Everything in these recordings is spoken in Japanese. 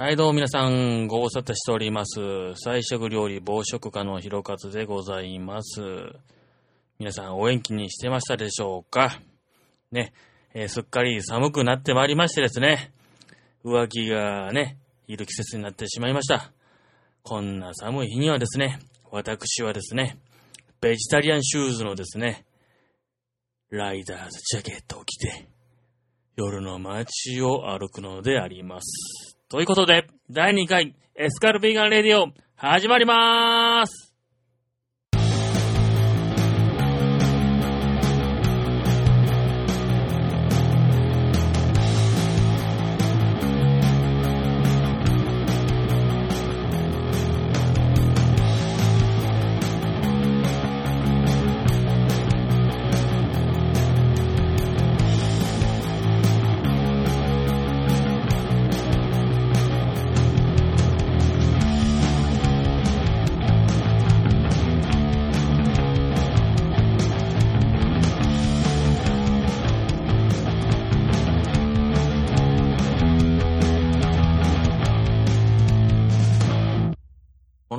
はい、どうも皆さん、ご無沙汰しております。菜食料理暴食家のひろかずでございます。皆さん、お元気にしてましたでしょうか？ね、えーすっかり寒くなってまいりましてですね、上着がね、いる季節になってしまいました。こんな寒い日にはですね、私はですね、ベジタリアンシューズのですね、ライダーズジャケットを着て、夜の街を歩くのであります。ということで、第2回エスカルビーガンレディオ、始まりまーす。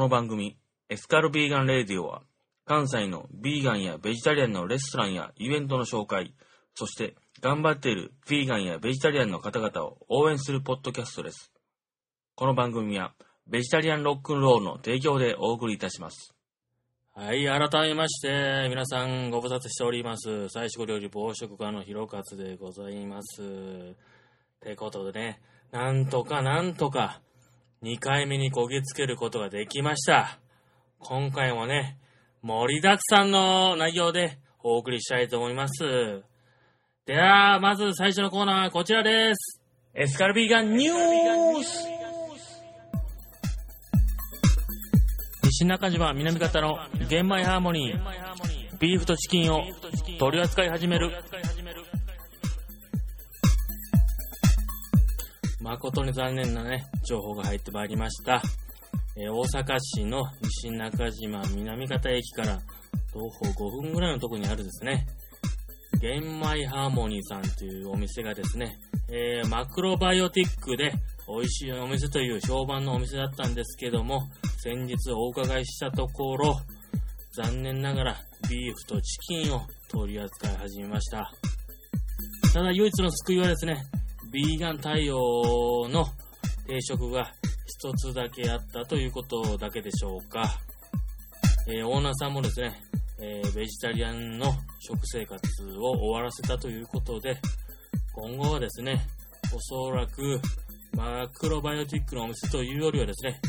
番組、エスカルビーガンレディオは、関西のビーガンやベジタリアンのレストランやイベントの紹介、そして頑張っているビーガンやベジタリアンの方々を応援するポッドキャストです。この番組は、ベジタリアンロックンロールの提供でお送りいたします。はい、改めまして、皆さんご無沙汰しております。最初料理暴食家のひろかつでございます。てことでね、なんとかなんとか、2回目にこぎつけることができました。今回もね、盛りだくさんの内容でお送りしたいと思います。では、まず最初のコーナーはこちらです。エスカルビーガンニュース西中島南方の玄米ハーモニー、ビーフとチキンを取り扱い始める。誠に残念なね、情報が入ってまいりました。えー大阪市の西中島南方駅から徒歩5分ぐらいのところにあるですね、玄米ハーモニーさんというお店がですね、えーマクロバイオティックで美味しいお店という評判のお店だったんですけども、先日お伺いしたところ、残念ながらビーフとチキンを取り扱い始めました。ただ唯一の救いはですね、ビーガン対応の定食が一つだけあったということだけでしょうか。えーオーナーさんもですね、えーベジタリアンの食生活を終わらせたということで、今後はですね、おそらくマクロバイオティックのお店というよりはですね、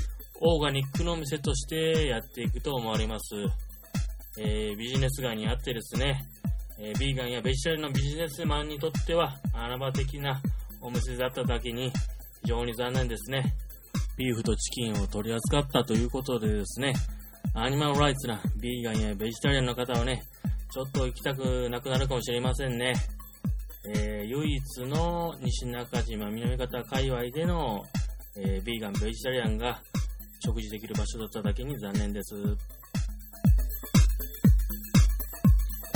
オーガニックのお店としてやっていくと思われます。えービジネス街にあってですね、えービーガンやベジタリアンのビジネスマンにとっては穴場的なお店だっただけに非常に残念ですね。ビーフとチキンを取り扱ったということでですね、アニマルライツなビーガンやベジタリアンの方はね、ちょっと行きたくなくなるかもしれませんね。えー唯一の西中島南方界隈での、えービーガン、ベジタリアンが食事できる場所だっただけに残念です。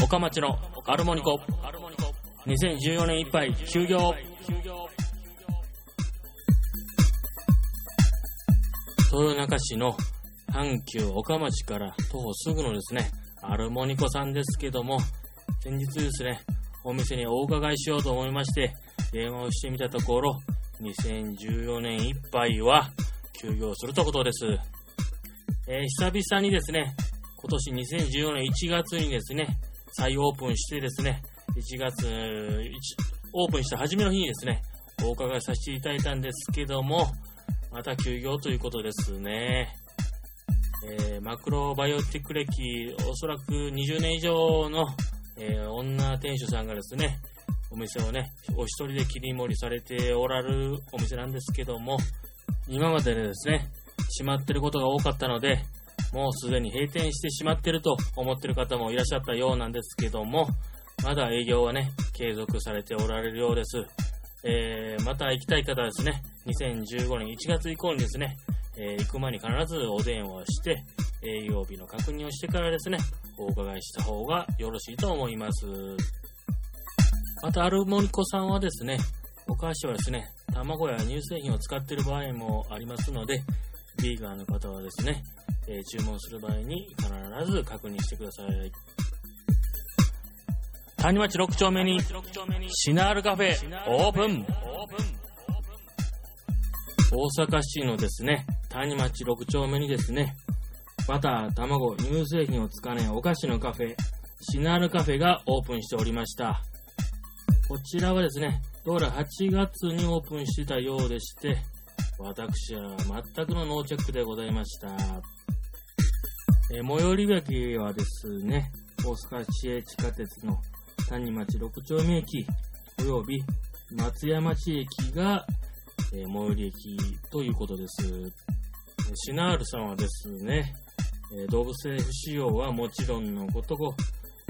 岡町のアルモニコ。2014年いっぱい休業。豊中市の阪急岡町から徒歩すぐのですね、アルモニコさんですけども、先日ですね、お店にお伺いしようと思いまして、電話をしてみたところ、2014年いっぱいは休業するとことです。えー久々にですね、今年2014年1月にですね、再オープンしてですね、1月、1オープンした初めの日にですね、お伺いさせていただいたんですけども、また休業ということですね。えーマクロバイオティック歴、おそらく20年以上の、えー女店主さんがですね、お店をね、お一人で切り盛りされておられるお店なんですけども、今までですね、閉まってることが多かったので、もうすでに閉店してしまってると思ってる方もいらっしゃったようなんですけども、まだ営業はね、継続されておられるようです。えー、また行きたい方はですね、2015年1月以降にですね、えー行く前に必ずお電話して、営業日の確認をしてからですね、お伺いした方がよろしいと思います。また、アルモニコさんはですね、お菓子はですね、卵や乳製品を使っている場合もありますので、ビーガンの方はですね、えー、注文する場合に必ず確認してください。谷町6丁目にシナールカフェオープン大阪市のですね、谷町6丁目にですね、バター、卵、乳製品を使わないお菓子のカフェ、シナールカフェがオープンしておりました。こちらはですね、どうら8月にオープンしてたようでして、私は全くのノーチェックでございました。え最寄り駅はですね、大阪市営地下鉄の谷町6丁目駅、および松山町駅が、え最寄り駅ということです。シナールさんはですね、え動物性不使用はもちろんのことご、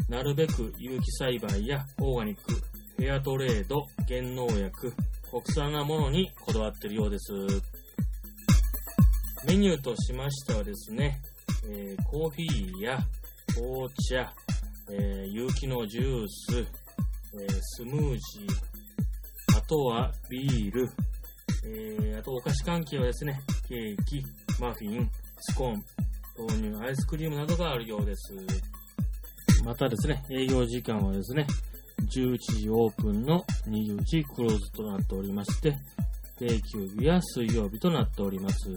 なるべく有機栽培やオーガニック、フェアトレード、原農薬、国産なものにこだわっているようです。メニューとしましてはですね、えー、コーヒーや紅茶、えー、有機のジュース、えー、スムージー、あとはビール、えー、あとお菓子関係はですね、ケーキ、マフィン、スコーン、豆乳、アイスクリームなどがあるようです。またですね、営業時間はですね、11時オープンの20時クローズとなっておりまして、定休日や水曜日となっております。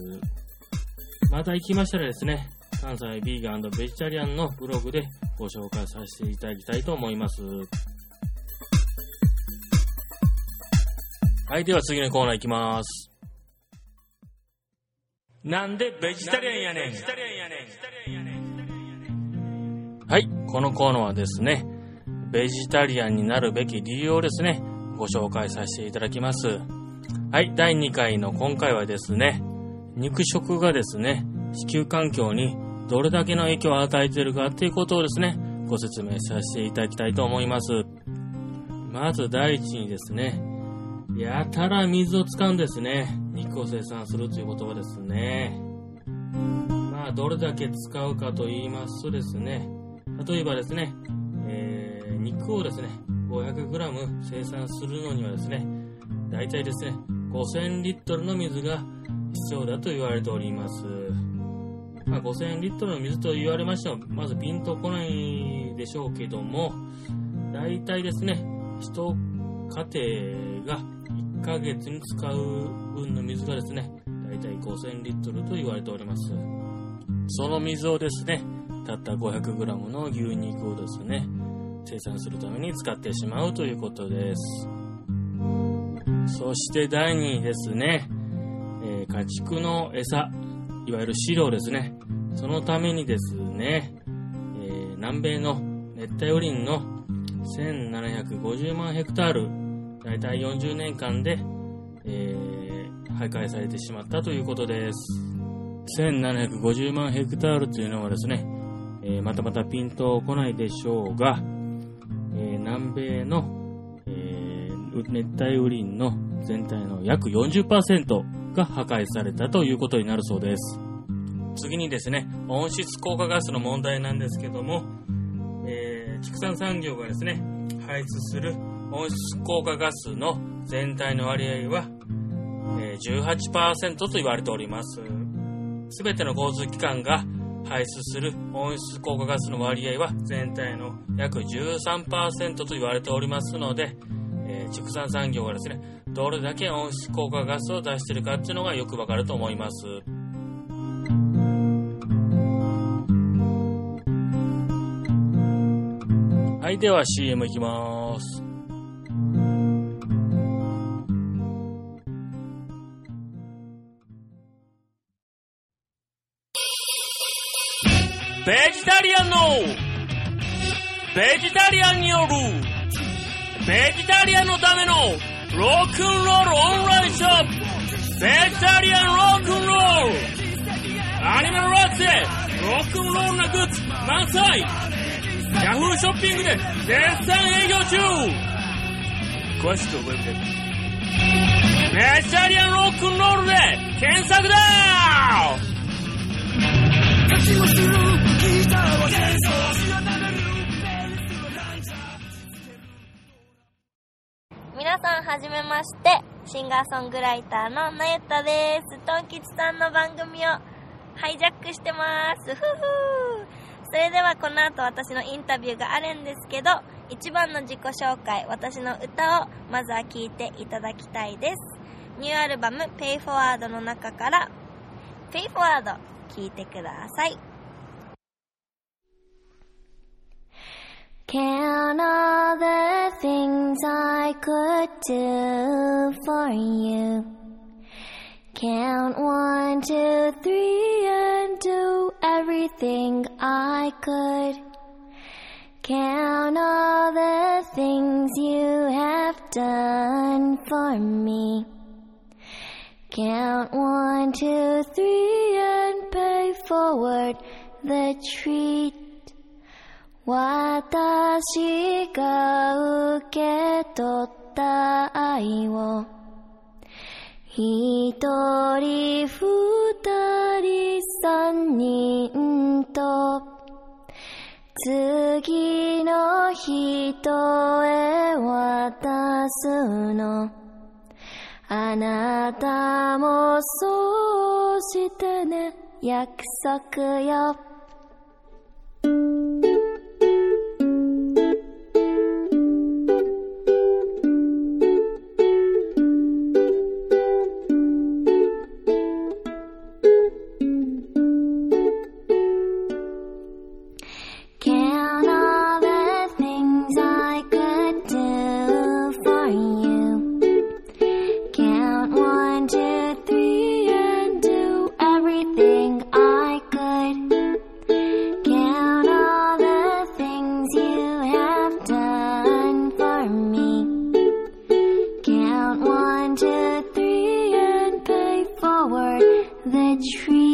また行きましたらですね、関西ビーガンベジタリアンのブログでご紹介させていただきたいと思います。はい、では次のコーナー行きます。なんでベジタリアンやねん。はい、このコーナーはですね、ベジタリアンになるべき理由をですね、ご紹介させていただきます。はい、第2回の今回はですね、肉食がですね、地球環境にどれだけの影響を与えているかっていうことをですね、ご説明させていただきたいと思います。まず第一にですね、やたら水を使うんですね。肉を生産するということはですね。まあ、どれだけ使うかと言いますとですね、例えばですね、えー、肉をですね、500g 生産するのにはですね、大体ですね、5000リットルの水が必要だと言われております。まあ、5000リットルの水と言われましても、まずピンとこないでしょうけども、大体ですね、一家庭が1ヶ月に使う分の水がですね、大体5000リットルと言われております。その水をですね、たった 500g の牛肉をですね、生産するために使ってしまうということです。そして第2にですね、えー、家畜の餌、いわゆる飼料ですね。そのためにですね、えー、南米の熱帯雨林の1750万ヘクタール、だいたい40年間で、えー、徘徊されてしまったということです。1750万ヘクタールというのはですね、えー、またまたピンとこないでしょうが、え、南米の、え、熱帯雨林の全体の約40%が破壊されたということになるそうです。次にですね、温室効果ガスの問題なんですけども、えー、畜産産業がですね、排出する温室効果ガスの全体の割合は、え、18%と言われております。すべての交通機関が排出する温室効果ガスの割合は全体の約13%と言われておりますので、え、畜産産業がですね、どれだけ温室効果ガスを出しているかっていうのがよくわかると思います。はい、では CM いきます。ベジタリアンのベジタリアンによるベジタリアンのためのロックンロールオンラインショップ。ベジタリアンロックンロール。アニメのラックでロックンロールなグッズ満載。ヤフーショッピングで絶賛営業中。詳しくはウェブでベジタリアンロックンロールで検索だ。皆さんはじめまして、シンガーソングライターのなゆたです。トン吉さんの番組をハイジャックしてます。ふふーそれではこの後私のインタビューがあるんですけど、一番の自己紹介、私の歌をまずは聴いていただきたいです。ニューアルバム Pay Forward の中から Pay Forward 聴いてください。Count all the things I could do for you. Count one, two, three, and do everything I could. Count all the things you have done for me. Count one, two, three, and pay forward the treat. 私が受け取った愛を一人二人三人と次の人へ渡すの。あなたもそうしてね。約束よ。tree.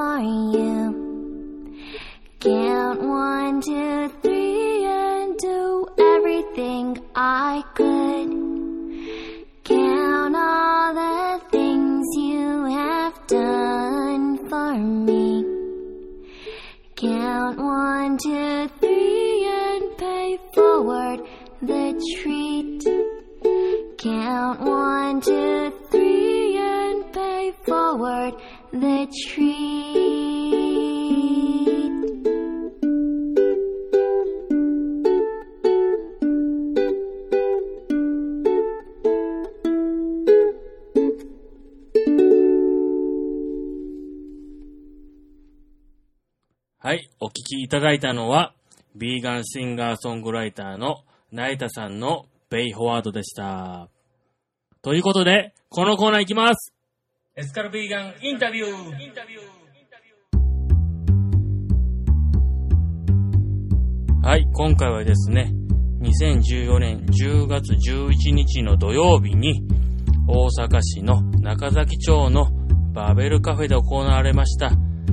are you? お聞きいただいたのは、ビーガンシンガーソングライターのナイタさんのベイフォワードでした。ということで、このコーナーいきますエスカルビーガンインタビューインタビューはい、今回はですね、2014年10月11日の土曜日に、大阪市の中崎町のバーベルカフェで行われました、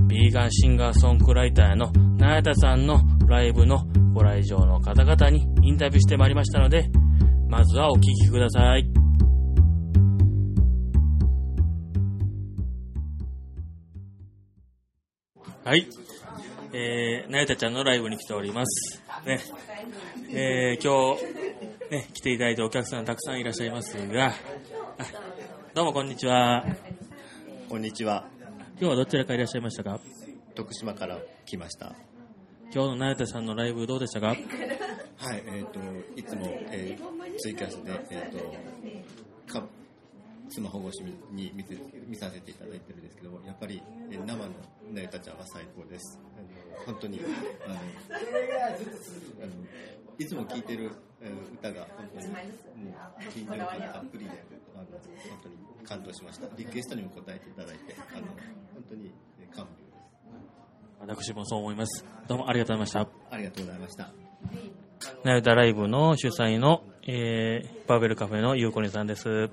ビーガンシンガーソングライターのナヤタさんのライブのご来場の方々にインタビューしてまいりましたので、まずはお聞きください。はい。えー、なやたちゃんのライブに来ております。ね。えー、今日、ね、来ていただいてお客さんたくさんいらっしゃいますが、どうもこんにちは。こんにちは。今日はどちらからいらっしゃいましたか？徳島から来ました。今日のなやたさんのライブどうでしたか？はい、えっ、と、いつも、えーツイキャスで、えっ、と、かスマホ越しに見て見させていただいてるんですけども、やっぱり、えー生のなゆたちゃんは最高です。あの本当に、あの、あのいつも聴いてる、えー歌が本当に、もう、緊張感たっぷりで、あの、本当に感動しました。リクエストにも応えていただいて、あの、本当にえー感無量です。私もそう思います。どうもありがとうございました。ありがとうございました。なゆたライブの主催の、えー、バーベルカフェのゆうこりんさんです。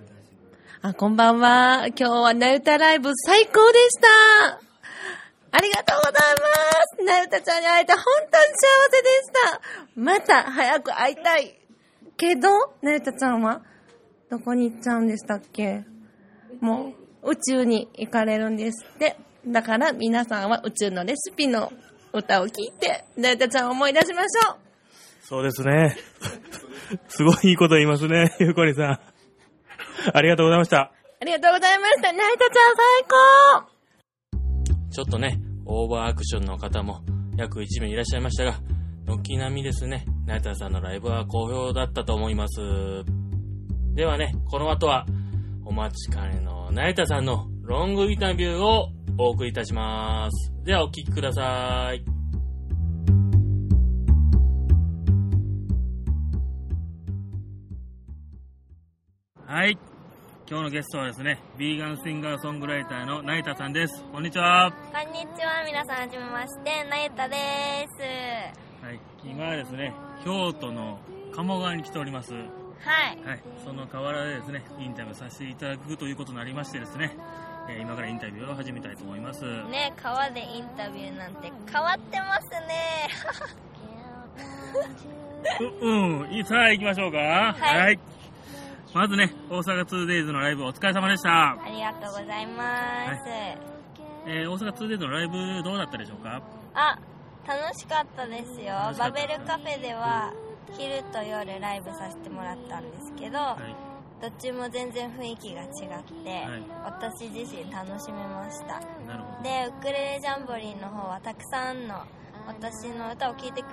あ、こんばんは。今日はなゆたライブ最高でした。ありがとうございます。なゆたちゃんに会えて本当に幸せでした。また早く会いたい。けど、なゆたちゃんはどこに行っちゃうんでしたっけ？もう宇宙に行かれるんですって。だから皆さんは宇宙のレシピの歌を聴いて、なゆたちゃんを思い出しましょう。そうですね。すごいいいこと言いますね、ゆうこりんさん。ありがとうございました。ありがとうございました。なゆたちゃん最高ちょっとね、オーバーアクションの方も約1名いらっしゃいましたが、軒並みですね、ナイターさんのライブは好評だったと思います。ではね、この後はお待ちかねのナイターさんのロングインタビューをお送りいたします。ではお聞きください。はい。今日のゲストはですね、ビーガンシンガーソングライターのナイタさんです。こんにちは。こんにちは、皆さんはじめまして、なゆたです。はい、今はですね、京都の鴨川に来ております。ははい。い、その河原でですね、インタビューさせていただくということになりましてですね、えー今からインタビューを始めたいと思います。ね、川でインタビューなんて変わってますね。う、うん、いいさあ行きましょうか。はいまずね、大阪 2days のライブお疲れ様でした。ありがとうございます。えー大阪 2days のライブどうだったでしょうか？あ、楽しかったですよバベルカフェでは昼と夜ライブさせてもらったんですけど、はい。どっちも全然雰囲気が違って、はい私自身楽しめました。で、ウクレレジャンボリーの方はたくさんの私の歌を聴いてく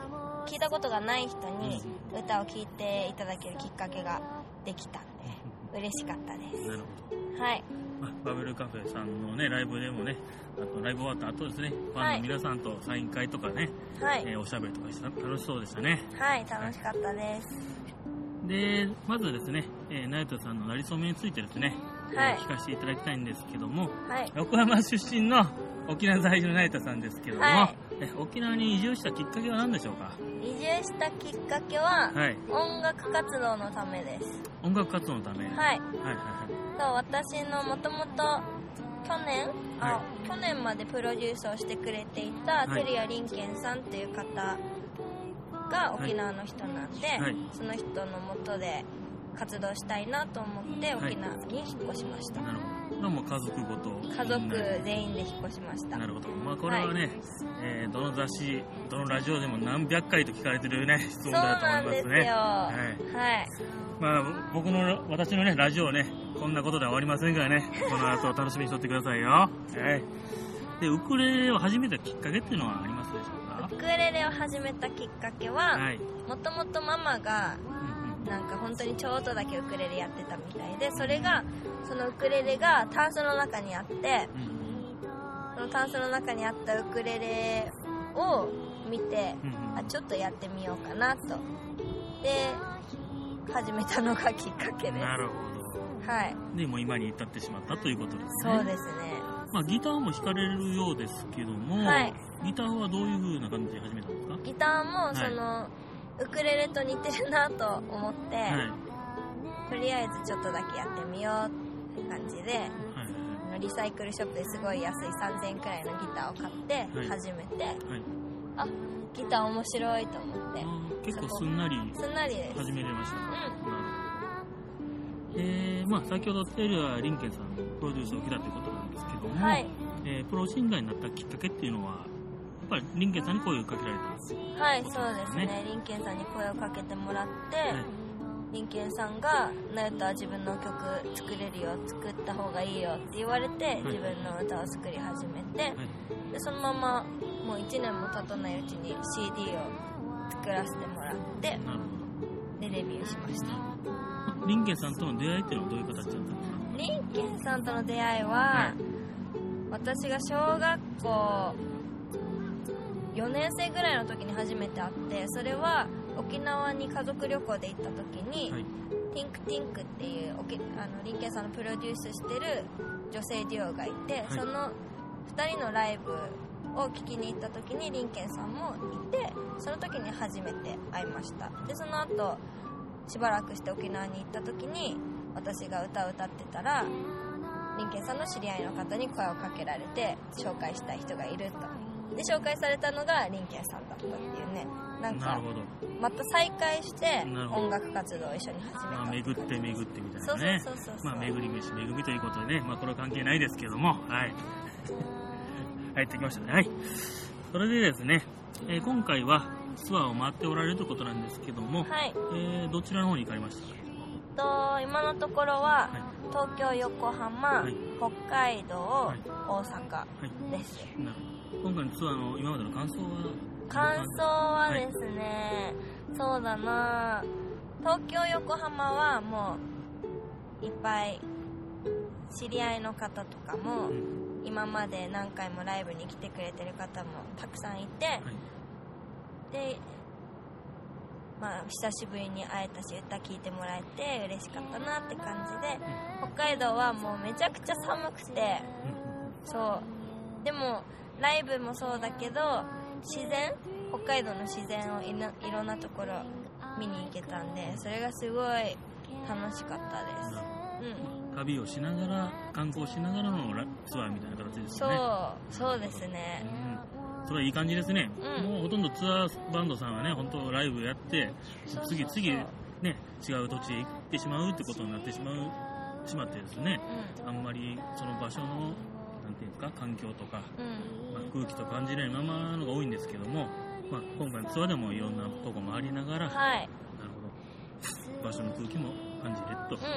聞いたことがない人に歌を聴いていただけるきっかけができたんで嬉しかったです。はいまあバベルカフェさんのね、ライブでもね、あとライブ終わった後ですね、ファンの皆さんとサイン会とかね、はい。えーおしゃべりとかして楽しそうでしたね。はい楽しかったです。で、まずですね、えー、ナイトさんのなりそめについてですね、はい。えー聞かせていただきたいんですけども、はい。横浜出身の沖縄在住のナイトさんですけども、はい。え沖縄に移住したきっかけは何でしょうか？移住したきっかけははい。音楽活動のためです。音楽活動のため。はい。はいはいはそう私のもともと去年？あ、は去年までプロデュースをしてくれていたはい。照屋林健さんっていう方が沖縄の人なんで、はい。その人のもとで活動したいなと思ってはい。沖縄に引っ越しました、なるほど。も家族ごと。家族全員で引っ越しました。なるほど。まあこれはね、えーどの雑誌、どのラジオでも何百回と聞かれてるね、質そう問だとなんですよ思いますね。はい、はい。まあ僕の、私のね、ラジオね、こんなことでは終わりませんからね、この後楽しみにしとってくださいよ。はい。で、ウクレレを始めたきっかけっていうのはありますでしょうか？ウクレレを始めたきっかけははい。もともとママがうんなんか本当にちょっとだけウクレレやってたみたいでそれがそのウクレレがタンスの中にあってうんうん。そのタンスの中にあったウクレレを見てうんうん。あちょっとやってみようかなと。で始めたのがきっかけです。なるほはいど。で、もう今に至ってしまったということですね。そうですねまあ、ギターも弾かれるようですけども、はいギターはどういう風な感じで始めたんですか？ギターもいその、ウクレレと似てるなと思って、はい。とりあえずちょっとだけやってみようって感じではいリサイクルショップですごい安い3000円くらいのギターを買ってはい始めて、はい。あギター面白いと思って結構すんなりすんなりです始めれました。うなるほど。えー、まあ先ほどテレア・リンケンさんのプロデュースを受けたということなんですけども、はいえープロシンガーになったきっかけっていうのは、やっぱりリンケンさんに声をかけられたんです。はいそうですねねリンケンさんに声をかけてもらって、はいリンケンさんが「ナユタは自分の曲作れるよ作った方がいいよ」って言われて、い自分の歌を作り始めて、はい。でそのままもう1年も経たないうちに CD を作らせてもらってでレビューしましたど。リンケンさんとの出会いっていうのはどういう形だったんですか？リンケンさんとの出会いは、はい。私が小学校4年生ぐらいの時に初めて会ってそれは沖縄に家族旅行で行った時に、はい。ティンクティンクっていうあのリンケンさんのプロデュースしてる女性デュオがいて、い。その2人のライブを聴きに行った時にリンケンさんもいてその時に初めて会いました。でその後しばらくして沖縄に行った時に私が歌を歌ってたらリンケンさんの知り合いの方に声をかけられて紹介したい人がいるとで紹介されたのがリンケンさんだったっていうねなんか。また再会して音楽活動を一緒に始めたまあ、巡って巡ってみたいなね。そうそうそうそうまあ、巡り飯、巡りということでね、まあ、これは関係ないですけども、はい。入ってきましたね。はい。それでですね、えー今回はツアーを回っておられるということなんですけども、はい。えーどちらの方に行かれました？かと今のところははい。東京横浜、はい。北海道、はい。大阪はい。です。なるほど。今回のツアーの今までの感想は？感想はですね、そうだな。東京横浜はもういっぱい知り合いの方とかもうん。今まで何回もライブに来てくれてる方もたくさんいて、でまあ久しぶりに会えたし歌聴いてもらえて嬉しかったなって感じで北海道はもうめちゃくちゃ寒くてそう。でもライブもそうだけど自然北海道の自然をいないろんなところ見に行けたんでそれがすごい楽しかったです。うん。旅をしながら、観光しながらのラツアーみたいな形ですそね。う。そうですね。うんそれはいい感じですね、うん。もうほとんどツアーバンドさんはね、本当ライブやって、次そうそう。々ね、違う土地へ行ってしまうってことになってしまう、しまってですね、あんまりその場所の、なんていうんですか、環境とか、うん。まあ、空気と感じないままのが多いんですけども、まあ、今回のツアーでもいろんなとこ回りながら、なるはいほど、場所の空気も感じれると。です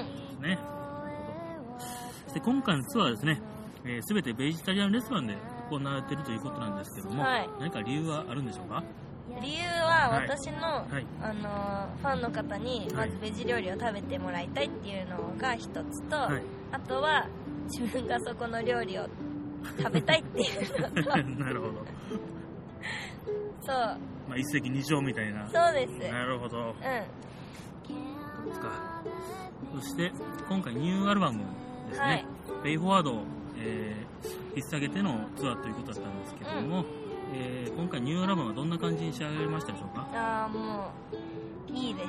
ね。なるほど。そして今回のツアーはですね、えー、全てベジタリアンレストランで行われているということなんですけども、はい何か理由はあるんでしょうか？理由ははい私の、はい。あのーファンの方にまずベジ料理を食べてもらいたいっていうのが一つと、はい。あとは自分がそこの料理を食べたいっていうのと なるほど。そうまあ、一石二鳥みたいな。そうですなるほど。うんですか。そして、今回ニューアルバムですね。はいペイフォワードを、えー、引っ提げてのツアーということだったんですけども、えー今回ニューアルバムはどんな感じに仕上げられましたでしょうか？ああもういいです。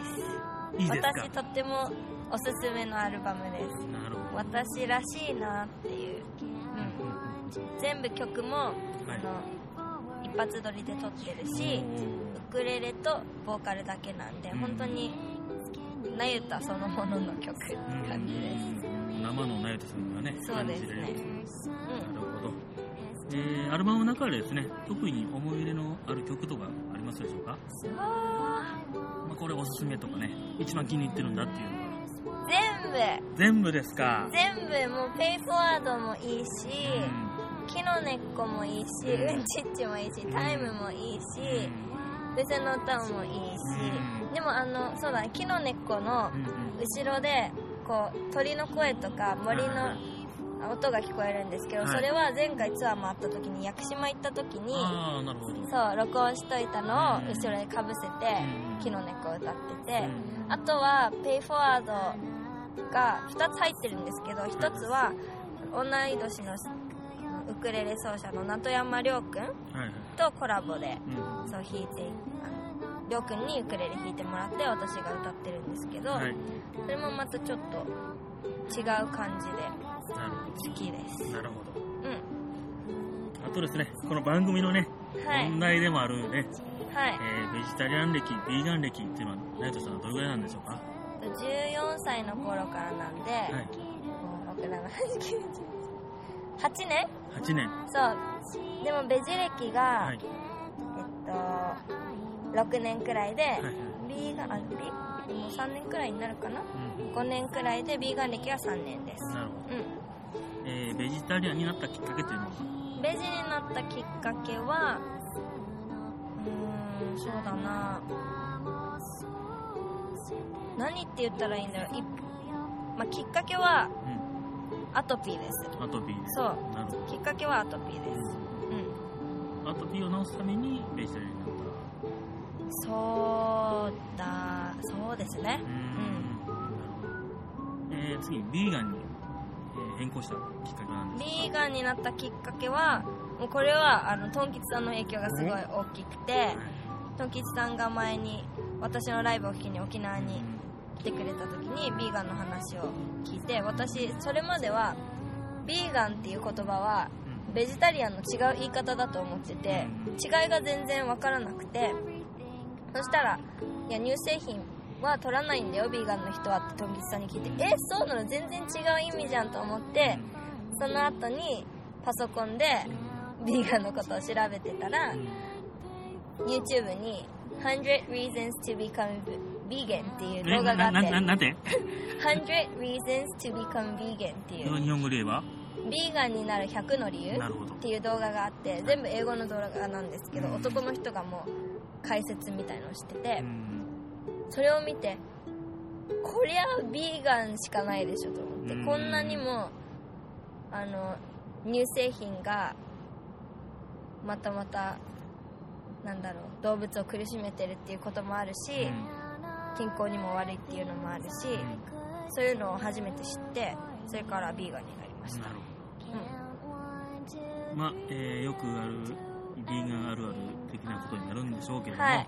いいですか？私とってもおすすめのアルバムです。なるほど。私らしいなっていう、うんうん、うん。全部曲も、はい。あの一発撮りで撮ってるしウクレレとボーカルだけなんで、うん本当になゆたそのものの曲ってうん感じです、うん生のナユトさんがね、感じれる。うん。なるほど。えー、アルバムの中でですね、特に思い入れのある曲とかありますでしょうか、あまあ、これおすすめとかね、一番気に入ってるんだっていうのは。ー全部。全部ですか？全部。もうペイフォワードもいいし、うん。木の根っこもいいし、うん。うんちっちもいいしタイムもいいし、うん。別の歌もいいし、うん。でもあのそうだね木の根っこの後ろでこう鳥の声とか森の音が聞こえるんですけど、はい。それは前回ツアー回った時に屋久島行った時に。そう録音しといたのをうん。後ろでかぶせてうん「木の猫」を歌っててうん。あとは「ペイフォワード」が2つ入ってるんですけど1つは同い年のウクレレ奏者の名戸山亮君。とコラボでうん。そう弾いてあの亮君にウクレレ弾いてもらって私が歌ってるんですけど、はい。それもまたちょっと違う感じで好きですど。なるほど。うんあとですね、この番組のね、はい問題でもあるね、はいえーベジタリアン歴、ビーガン歴っていうのは、ナイトさんはどれぐらいなんでしょうか？14歳の頃からなんで、はい。もう6、7、8、9、8年？8年。そう。でもベジ歴が、はい。えっと、6年くらいで、はいはい。ビーガン、あ、ビーもう3年くらいになるかな？うん。?5 年くらいでビーガン歴は3年です。なるほど。うん。えーベジタリアンになったきっかけというのは、ベジになったきっかけは、うーん、そうだな何って言ったらいいんだろう。いまあ、きっかけはうん。アトピーです。アトピー。そう。きっかけはアトピーです。うん。アトピーを治すためにベジタリアンになっそうだ、そうですねた。。うーん。えー、次、ビーガンに、えー変更したきっかけは何ですか？ビーガンになったきっかけは、もうこれは、あの、トン吉さんの影響がすごい大きくて、はいトン吉さんが前に、私のライブを聞きに沖縄に来てくれた時に、ビーガンの話を聞いて、私、それまでは、ビーガンっていう言葉は、うんベジタリアンの違う言い方だと思ってて、違いが全然わからなくて、そしたら、いや、乳製品は取らないんだよ、ビーガンの人はってトン吉さんに聞いて、え、そうなの？全然違う意味じゃんと思って、その後にパソコンでビーガンのことを調べてたら、YouTube に100 Reasons to Become Vegan っていうえ動画があって、ななんて？100 Reasons to Become Vegan っていう、日本語で言えば？ビーガンになる100の理由っ。ていう動画があって、全部英語の動画なんですけど、うん。男の人がもう解説みたいのをしててう、んそれを見て、こりゃビーガンしかないでしょと思って、うんこんなにも、あの、乳製品が、またまた、なんだろう、動物を苦しめてるっていうこともあるし、健康にも悪いっていうのもあるし、そういうのを初めて知って、それからビーガンになりました。うんど。まあ、えーよくある、ビーガンあるある的なことになるんでしょうけれども、はい。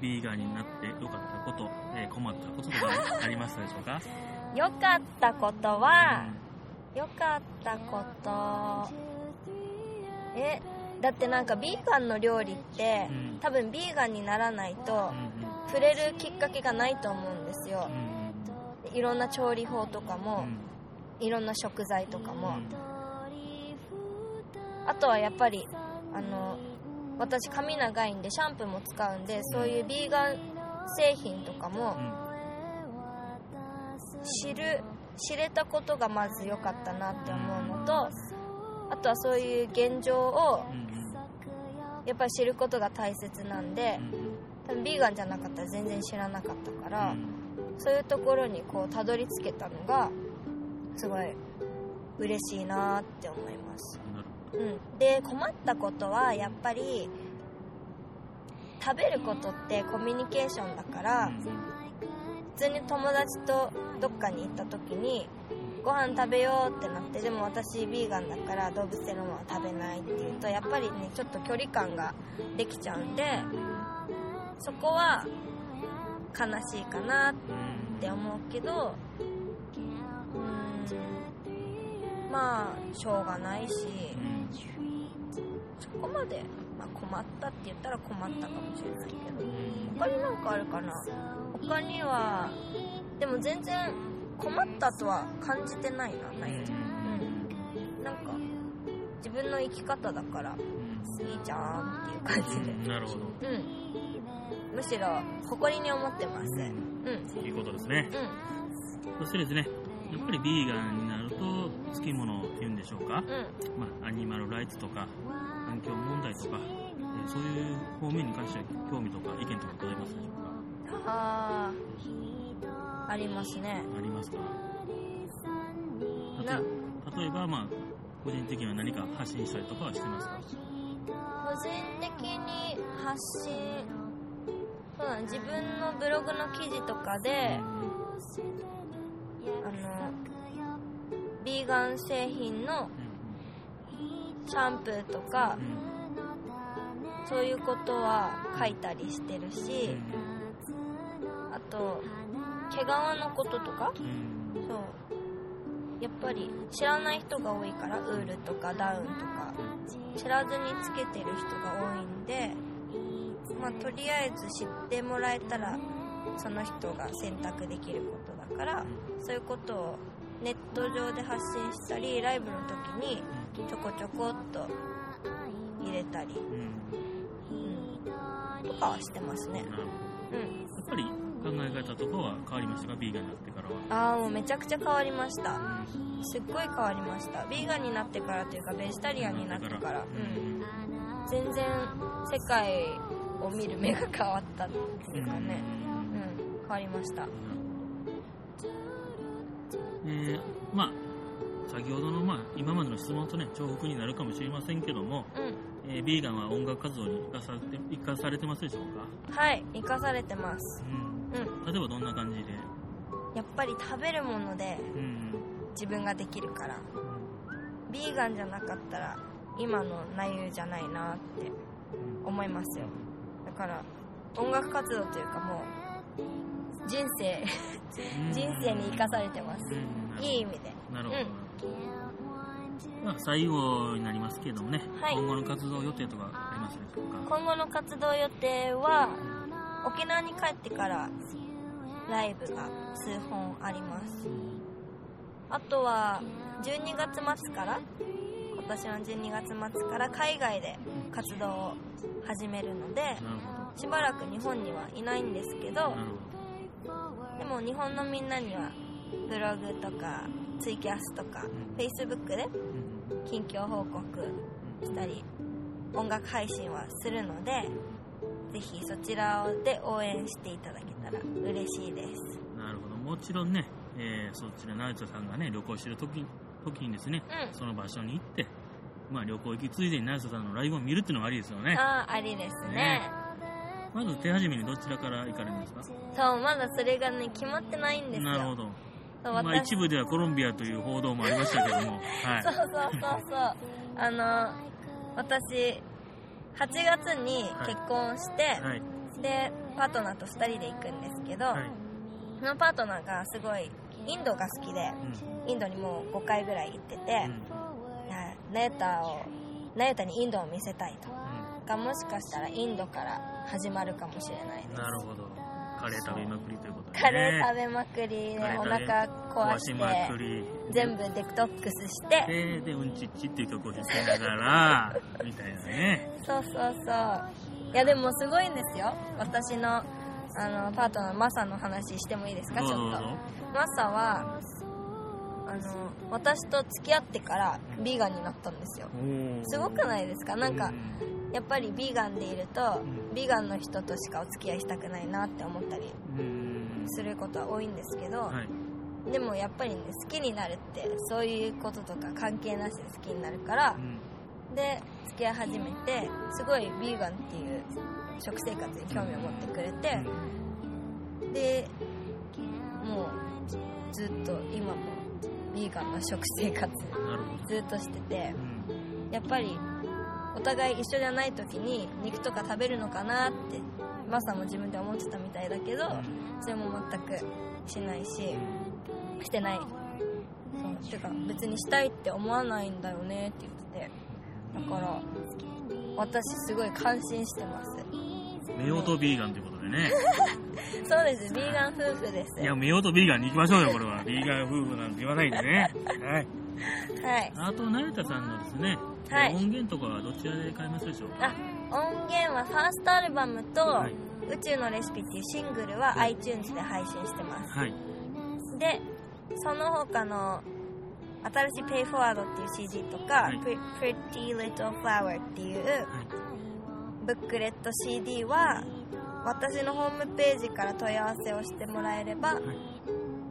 ビーガンになってよかったこと、えー困ったこととかありましたでしょうか？よかったことは、よかったこと。えだってなんかビーガンの料理って、うん。多分ビーガンにならないとうんうん。触れるきっかけがないと思うんですよ。うんいろんな調理法とかうん。も、いろんな食材とかも、うん。あとはやっぱりあの私髪長いんでシャンプーも使うんでそういうビーガン製品とかも知る知れたことがまず良かったなって思うのとあとはそういう現状をやっぱり知ることが大切なんでうん多分ビーガンじゃなかったら全然知らなかったかうらん。そういうところにこうたどり着けたのがすごい嬉しいなって思います、うん、で困ったことはやっぱり食べることってコミュニケーションだから普通に友達とどっかに行った時にご飯食べようってなってでも私ビーガンだから動物性のものは食べないっていうとやっぱりねちょっと距離感ができちゃうんでそこは悲しいかなって思うけどうん。まあしょうがないしうんそこまで、まあ、困ったって言ったら困ったかもしれないけどうん他になんかあるかな？他にはでも全然困ったとは感じてないなない。うん。なんか自分の生き方だからいいじゃんっていう感じで。うん。なるほど。うん。むしろ誇りに思ってます。うん。うんいうことですね。そしてですねやっぱりビーガンにつきものっていうんでしょうか、うん。まあ、アニマルライツとか環境問題とか、えーそういう方面に関しては興味とか意見とかございますでしょうか？ああありますね。ありますか？な。例えば、まあ、個人的には何か発信したりとかはしてますか？個人的に発信そうだね自分のブログの記事とかであのビーガン製品のシャンプーとかうんそういうことは書いたりしてるしあと毛皮のこととかうんそう。やっぱり知らない人が多いからウールとかダウンとか知らずにつけてる人が多いんでまあとりあえず知ってもらえたらその人が選択できることだからそういうことをネット上で発信したりライブの時にちょこちょこっと入れたり、うん。うん、とかはしてますね。うん。やっぱり考え方とかは変わりましたか？ビーガンになってからは。ああもうめちゃくちゃ変わりました。すっごい変わりました。ビーガンになってからというかベジタリアンになってから。うん。全然世界を見る目が変わったっていうかね。うん。変わりましたえーまあ先ほどの、まあ、今までの質問とね重複になるかもしれませんけども、うん。えービーガンは音楽活動に生かされて生かされてますでしょうか、はい生かされてます。うん、うん。例えばどんな感じで、やっぱり食べるものでうん。自分ができるから。ビーガンじゃなかったら今の内容じゃないなって思いますよ。だから音楽活動というかもう人生うん。人生に生かされてます。うんいい意味で。なるほど、まあ、最後になりますけどもね、はい。今後の活動予定とかありますでしょうか今後の活動予定は沖縄に帰ってからライブが数本あります。あとは12月末から今年の12月末から海外で活動を始めるのでしばらく日本にはいないんですけど。でも日本のみんなにはブログとかツイキャスとか Facebook でど、うん。近況報告したり音楽配信はするのでぜひそちらで応援していただけたら嬉しいです。なるほど。もちろんね、えーそちら成田さんがね旅行してる時時にですね、うん。その場所に行って、まあ、旅行行きついでに成田さんのライブを見るっていうのもありですよね。ああありですね。ね。まず手始めにどちらから行かれるんですか？そうまだそれがね決まってないんですよ。なるほどまあ、私一部ではコロンビアという報道もありましたけども、はい、そうそうそうそう。あの私8月に結婚して、はい。でパートナーと2人で行くんですけど、はい。そのパートナーがすごいインドが好きでうん。インドにもう5回ぐらい行ってて、うん。ナユタをナユタにインドを見せたいと。がもしかしたらインドから始まるかもしれないです。なるほど。カレー食べまくりとカレー食べまくりでおカレー食べ腹壊してり全部デトックスして。ででうんちっちっていう曲を弾きながら みたいなね。そうそうそう。いやでもすごいんですよ。私のあのパートナーマサの話してもいいですか？ちょっと。マサはあの私と付き合ってからビーガンになったんですよ。すごくないですか？なんかやっぱりビーガンでいるとん。ビーガンの人としかお付き合いしたくないなって思ったりうんすることは多いんですけど、はい。でもやっぱりね好きになるってそういうこととか関係なしで好きになるからうん。で付き合い始めてすごいビーガンっていう食生活に興味を持ってくれてでもうずっと今もビーガンな食生活ずっとしててうん。やっぱりお互い一緒じゃない時に肉とか食べるのかなってマサも自分で思ってたみたいだけどそれも全くしないししてない。そう。てか別にしたいって思わないんだよねって言ってて。だから私すごい感心してます。夫婦ビーガンというこね。そうです。ビーガン夫婦ですいや夫婦ビーガンに行きましょうよこれは。ビーガン夫婦なんて言わないでね。はい。はい。あと成田さんのですね、はい。音源とかはどちらで買えますでしょうか？あ音源はファーストアルバムとはい「宇宙のレシピ」っていうシングルは iTunes で配信してます。はい。でその他の新しい Pay Forward っていう CD とか、はい。Pre- Pretty Little Flower っていうブックレット CD は私のホームページから問い合わせをしてもらえれば、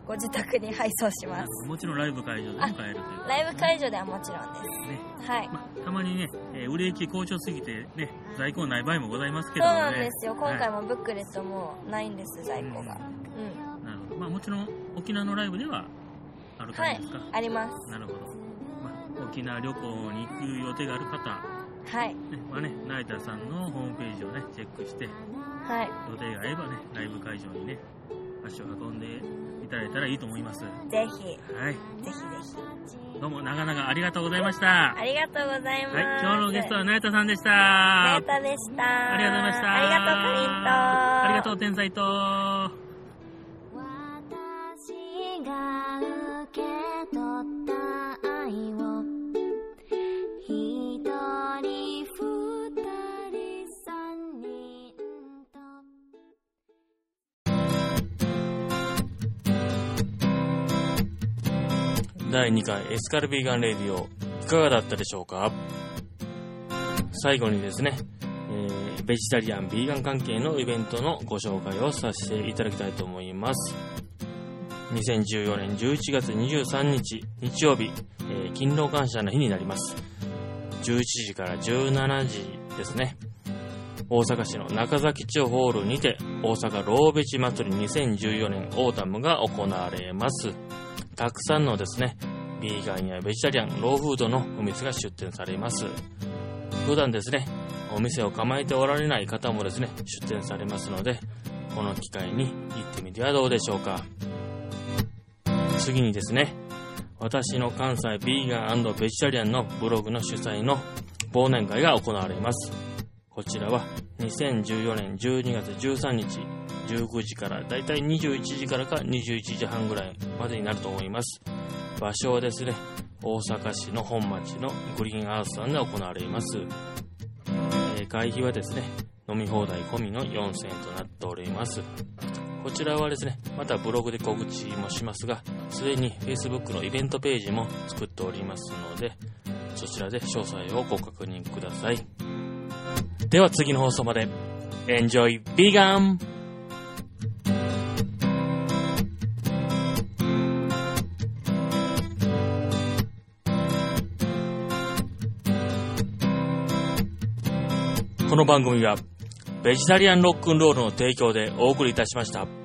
ご自宅に配送します。もちろんライブ会場でも買えるというライブ会場ではもちろんです。ね。はい。まあ、たまにね、えー売れ行き好調すぎてね、在庫ない場合もございますけそうどもね。なんですよ。今回も。もブックレットもないんです在庫が。うん。なるほど。まあもちろん沖縄のライブではあるはい感じですか、あります。なるほど。まあ、沖縄旅行に行く予定がある方、はいね、はね、成田さんのホームページをね、チェックして、はい予定が合えばね、ライブ会場にね、足を運んでいただいたらいいと思います。はぜひい。ぜひぜひどうも長々ありがとうございました。ありがとうございます、はい、今日のゲストは成田さんでした。ネータでしたありがとうございました。ありがとうかりんとありがとう、天才と。第2回エスカルビーガンレディオ、いかがだったでしょうか？最後にですね、えーベジタリアン、ビーガン関係のイベントのご紹介をさせていただきたいと思います。2014年11月23日、日曜日、えー勤労感謝の日になります。11時から17時ですね。大阪市の中崎町ホールにて、大阪ローベチ祭り2014年 Autumn が行われます。たくさんのですね、ビーガンやベジタリアン、ローフードのお店が出店されます。普段ですね、お店を構えておられない方もですね、出店されますので、この機会に行ってみてはどうでしょうか。次にですね、私の関西ビーガンベジタリアンのブログの主催の忘年会が行われます。こちらは2014年12月13日19時からだいたい21時からか21時半ぐらいまでになると思います。場所はですね、大阪市の本町のグリーンアースさんで行われます。えー会費はですね、飲み放題込みの4000円となっております。こちらはですね、またブログで告知もしますが、すでに Facebook のイベントページも作っておりますので、そちらで詳細をご確認ください。では次の放送まで。Enjoy Vegan! この番組はベジタリアンロックンロールの提供でお送りいたしました。